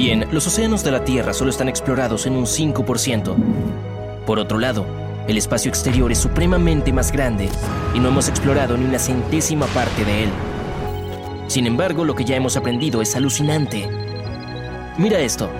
Bien, los océanos de la Tierra solo están explorados en un 5%. Por otro lado, el espacio exterior es supremamente más grande y no hemos explorado ni una centésima parte de él. Sin embargo, lo que ya hemos aprendido es alucinante. Mira esto.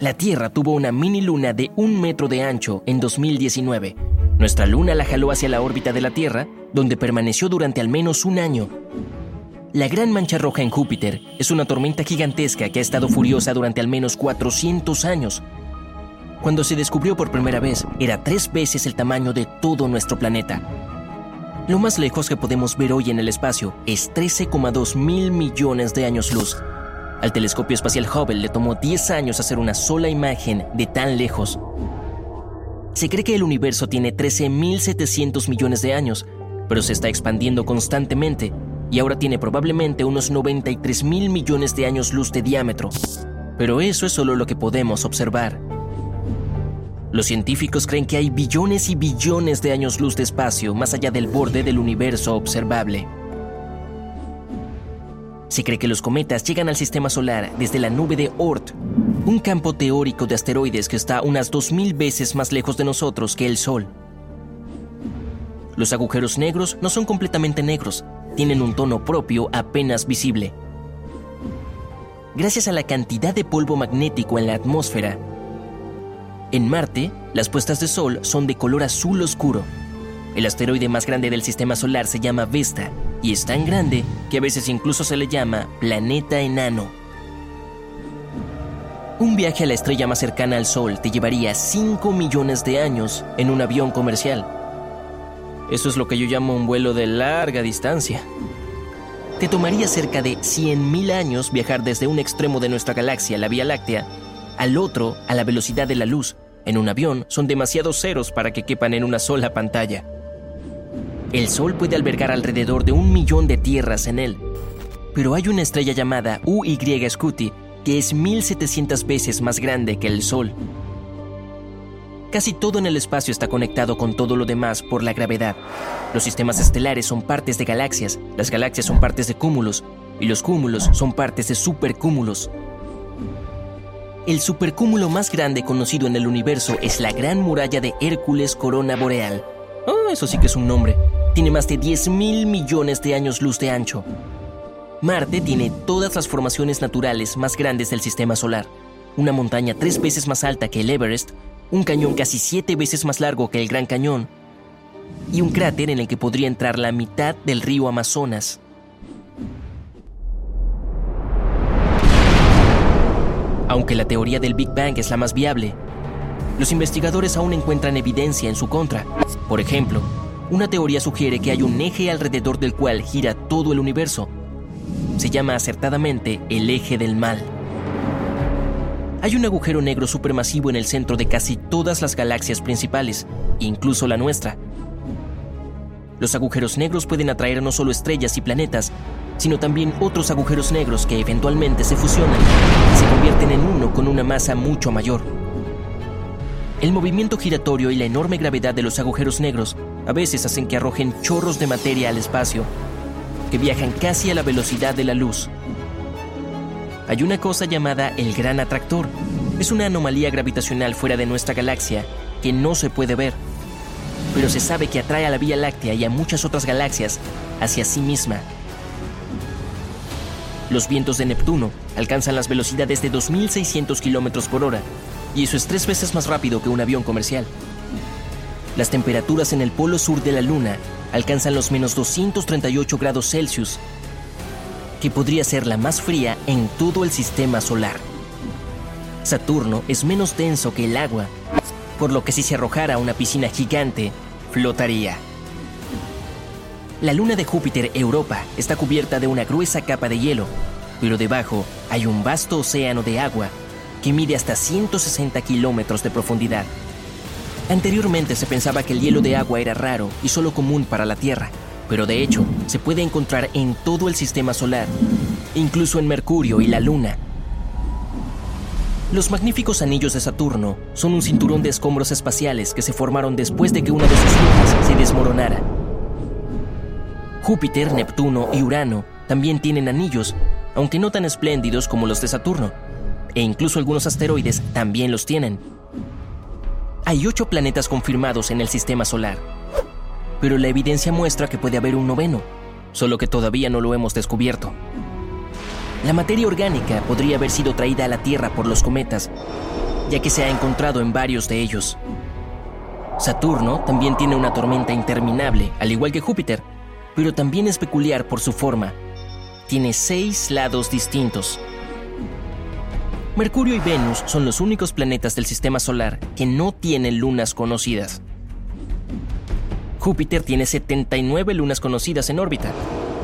La Tierra tuvo una mini luna de un metro de ancho en 2019. Nuestra luna la jaló hacia la órbita de la Tierra, donde permaneció durante al menos un año. La Gran Mancha Roja en Júpiter es una tormenta gigantesca que ha estado furiosa durante al menos 400 años. Cuando se descubrió por primera vez, era tres veces el tamaño de todo nuestro planeta. Lo más lejos que podemos ver hoy en el espacio es 13,2 mil millones de años luz. Al telescopio espacial Hubble le tomó 10 años hacer una sola imagen de tan lejos. Se cree que el universo tiene 13.700 millones de años, pero se está expandiendo constantemente y ahora tiene probablemente unos 93 mil millones de años luz de diámetro. Pero eso es solo lo que podemos observar. Los científicos creen que hay billones y billones de años luz de espacio más allá del borde del universo observable. Se cree que los cometas llegan al sistema solar desde la nube de Oort, un campo teórico de asteroides que está unas 2.000 veces más lejos de nosotros que el Sol. Los agujeros negros no son completamente negros, tienen un tono propio apenas visible. Gracias a la cantidad de polvo magnético en la atmósfera, en Marte, las puestas de sol son de color azul oscuro. El asteroide más grande del sistema solar se llama Vesta y es tan grande que a veces incluso se le llama planeta enano. Un viaje a la estrella más cercana al Sol te llevaría 5 millones de años en un avión comercial. Eso es lo que yo llamo un vuelo de larga distancia. Te tomaría cerca de 100.000 años viajar desde un extremo de nuestra galaxia, la Vía Láctea, al otro a la velocidad de la luz. En un avión son demasiados ceros para que quepan en una sola pantalla. El Sol puede albergar alrededor de un millón de tierras en él. Pero hay una estrella llamada UY Scuti que es 1700 veces más grande que el Sol. Casi todo en el espacio está conectado con todo lo demás por la gravedad. Los sistemas estelares son partes de galaxias, las galaxias son partes de cúmulos, y los cúmulos son partes de supercúmulos. El supercúmulo más grande conocido en el universo es la Gran Muralla de Hércules Corona Boreal. Oh, eso sí que es un nombre. Tiene más de 10 mil millones de años luz de ancho. Marte tiene todas las formaciones naturales más grandes del sistema solar. Una montaña tres veces más alta que el Everest, un cañón casi siete veces más largo que el Gran Cañón y un cráter en el que podría entrar la mitad del río Amazonas. Aunque la teoría del Big Bang es la más viable, los investigadores aún encuentran evidencia en su contra. Por ejemplo, una teoría sugiere que hay un eje alrededor del cual gira todo el universo. Se llama acertadamente el eje del mal. Hay un agujero negro supermasivo en el centro de casi todas las galaxias principales, incluso la nuestra. Los agujeros negros pueden atraer no solo estrellas y planetas, sino también otros agujeros negros que eventualmente se fusionan y se convierten en uno con una masa mucho mayor. El movimiento giratorio y la enorme gravedad de los agujeros negros a veces hacen que arrojen chorros de materia al espacio, que viajan casi a la velocidad de la luz. Hay una cosa llamada el gran atractor. Es una anomalía gravitacional fuera de nuestra galaxia que no se puede ver, pero se sabe que atrae a la Vía Láctea y a muchas otras galaxias hacia sí misma. Los vientos de Neptuno alcanzan las velocidades de 2.600 km por hora, y eso es tres veces más rápido que un avión comercial. Las temperaturas en el polo sur de la Luna alcanzan los menos 238 grados Celsius, que podría ser la más fría en todo el sistema solar. Saturno es menos denso que el agua, por lo que si se arrojara a una piscina gigante, flotaría. La luna de Júpiter, Europa, está cubierta de una gruesa capa de hielo, pero debajo hay un vasto océano de agua que mide hasta 160 kilómetros de profundidad. Anteriormente se pensaba que el hielo de agua era raro y solo común para la Tierra, pero de hecho se puede encontrar en todo el sistema solar, incluso en Mercurio y la Luna. Los magníficos anillos de Saturno son un cinturón de escombros espaciales que se formaron después de que una de sus lunas se desmoronara. Júpiter, Neptuno y Urano también tienen anillos, aunque no tan espléndidos como los de Saturno, e incluso algunos asteroides también los tienen. Hay ocho planetas confirmados en el sistema solar, pero la evidencia muestra que puede haber un noveno, solo que todavía no lo hemos descubierto. La materia orgánica podría haber sido traída a la Tierra por los cometas, ya que se ha encontrado en varios de ellos. Saturno también tiene una tormenta interminable, al igual que Júpiter, pero también es peculiar por su forma. Tiene seis lados distintos, Mercurio y Venus son los únicos planetas del sistema solar que no tienen lunas conocidas. Júpiter tiene 79 lunas conocidas en órbita,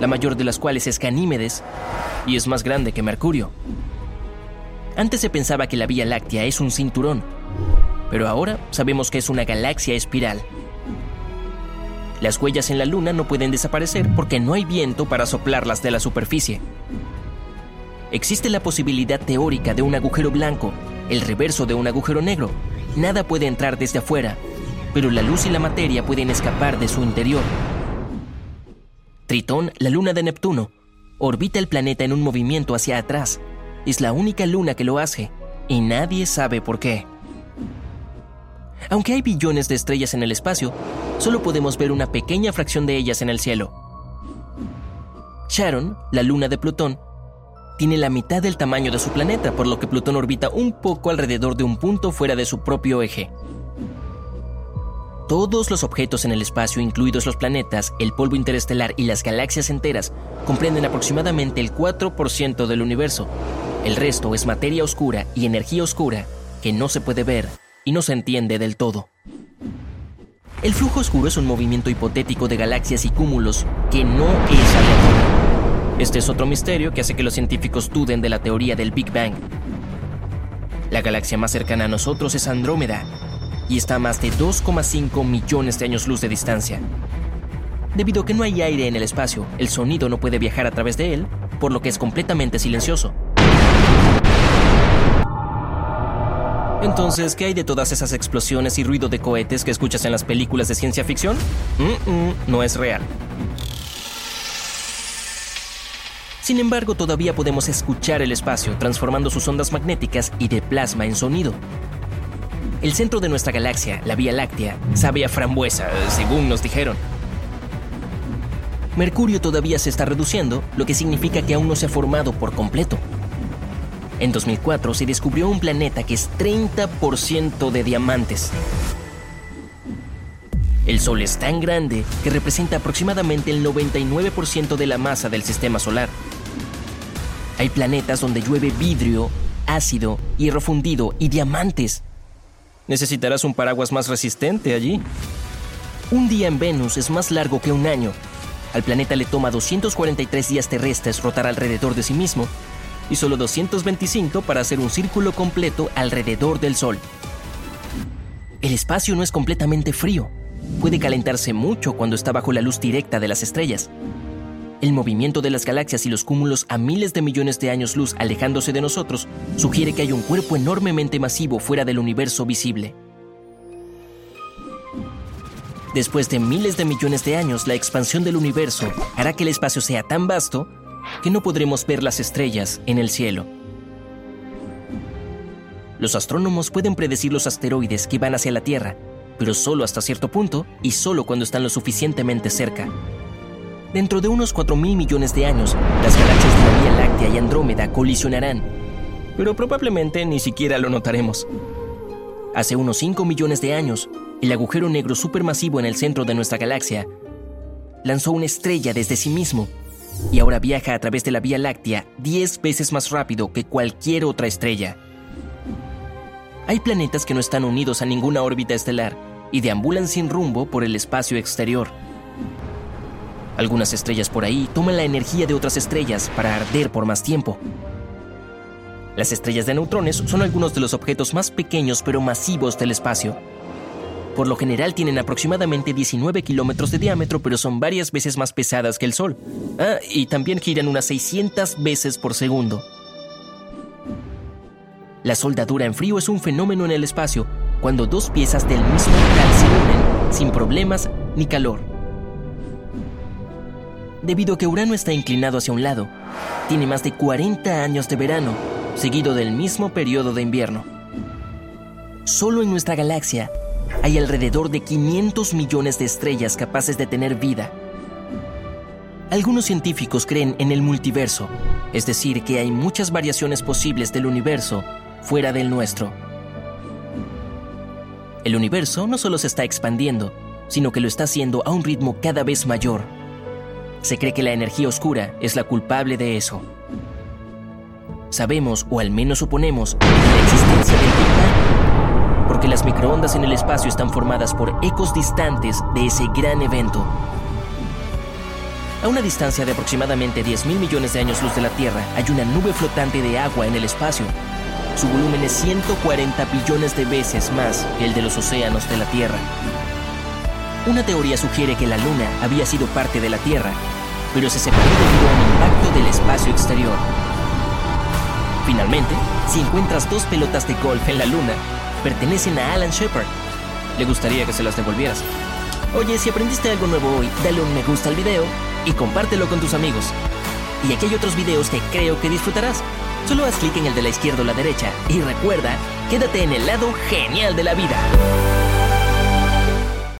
la mayor de las cuales es Ganímedes y es más grande que Mercurio. Antes se pensaba que la Vía Láctea es un cinturón, pero ahora sabemos que es una galaxia espiral. Las huellas en la Luna no pueden desaparecer porque no hay viento para soplarlas de la superficie existe la posibilidad teórica de un agujero blanco, el reverso de un agujero negro. Nada puede entrar desde afuera, pero la luz y la materia pueden escapar de su interior. Tritón, la luna de Neptuno, orbita el planeta en un movimiento hacia atrás. Es la única luna que lo hace, y nadie sabe por qué. Aunque hay billones de estrellas en el espacio, solo podemos ver una pequeña fracción de ellas en el cielo. Sharon, la luna de Plutón, tiene la mitad del tamaño de su planeta, por lo que Plutón orbita un poco alrededor de un punto fuera de su propio eje. Todos los objetos en el espacio, incluidos los planetas, el polvo interestelar y las galaxias enteras, comprenden aproximadamente el 4% del universo. El resto es materia oscura y energía oscura que no se puede ver y no se entiende del todo. El flujo oscuro es un movimiento hipotético de galaxias y cúmulos que no es aleatorio. Este es otro misterio que hace que los científicos duden de la teoría del Big Bang. La galaxia más cercana a nosotros es Andrómeda y está a más de 2,5 millones de años luz de distancia. Debido a que no hay aire en el espacio, el sonido no puede viajar a través de él, por lo que es completamente silencioso. Entonces, ¿qué hay de todas esas explosiones y ruido de cohetes que escuchas en las películas de ciencia ficción? no es real. Sin embargo, todavía podemos escuchar el espacio transformando sus ondas magnéticas y de plasma en sonido. El centro de nuestra galaxia, la Vía Láctea, sabe a frambuesa, según nos dijeron. Mercurio todavía se está reduciendo, lo que significa que aún no se ha formado por completo. En 2004 se descubrió un planeta que es 30% de diamantes. El Sol es tan grande que representa aproximadamente el 99% de la masa del sistema solar. Hay planetas donde llueve vidrio, ácido, hierro fundido y diamantes. Necesitarás un paraguas más resistente allí. Un día en Venus es más largo que un año. Al planeta le toma 243 días terrestres rotar alrededor de sí mismo y solo 225 para hacer un círculo completo alrededor del Sol. El espacio no es completamente frío. Puede calentarse mucho cuando está bajo la luz directa de las estrellas. El movimiento de las galaxias y los cúmulos a miles de millones de años luz alejándose de nosotros sugiere que hay un cuerpo enormemente masivo fuera del universo visible. Después de miles de millones de años, la expansión del universo hará que el espacio sea tan vasto que no podremos ver las estrellas en el cielo. Los astrónomos pueden predecir los asteroides que van hacia la Tierra, pero solo hasta cierto punto y solo cuando están lo suficientemente cerca. Dentro de unos 4 mil millones de años, las galaxias de la Vía Láctea y Andrómeda colisionarán, pero probablemente ni siquiera lo notaremos. Hace unos 5 millones de años, el agujero negro supermasivo en el centro de nuestra galaxia lanzó una estrella desde sí mismo y ahora viaja a través de la Vía Láctea 10 veces más rápido que cualquier otra estrella. Hay planetas que no están unidos a ninguna órbita estelar y deambulan sin rumbo por el espacio exterior. Algunas estrellas por ahí toman la energía de otras estrellas para arder por más tiempo. Las estrellas de neutrones son algunos de los objetos más pequeños pero masivos del espacio. Por lo general tienen aproximadamente 19 kilómetros de diámetro, pero son varias veces más pesadas que el Sol. Ah, y también giran unas 600 veces por segundo. La soldadura en frío es un fenómeno en el espacio, cuando dos piezas del mismo metal se unen sin problemas ni calor. Debido a que Urano está inclinado hacia un lado, tiene más de 40 años de verano seguido del mismo periodo de invierno. Solo en nuestra galaxia hay alrededor de 500 millones de estrellas capaces de tener vida. Algunos científicos creen en el multiverso, es decir, que hay muchas variaciones posibles del universo fuera del nuestro. El universo no solo se está expandiendo, sino que lo está haciendo a un ritmo cada vez mayor. Se cree que la energía oscura es la culpable de eso sabemos, o al menos suponemos, la existencia del Big Bang, porque las microondas en el espacio están formadas por ecos distantes de ese gran evento. A una distancia de aproximadamente 10.000 millones de años luz de la Tierra hay una nube flotante de agua en el espacio. Su volumen es 140 billones de veces más que el de los océanos de la Tierra. Una teoría sugiere que la Luna había sido parte de la Tierra, pero se separó debido a un impacto del espacio exterior. Finalmente, si encuentras dos pelotas de golf en la luna, pertenecen a Alan Shepard. Le gustaría que se las devolvieras. Oye, si aprendiste algo nuevo hoy, dale un me gusta al video y compártelo con tus amigos. Y aquí hay otros videos que creo que disfrutarás. Solo haz clic en el de la izquierda o la derecha y recuerda, quédate en el lado genial de la vida.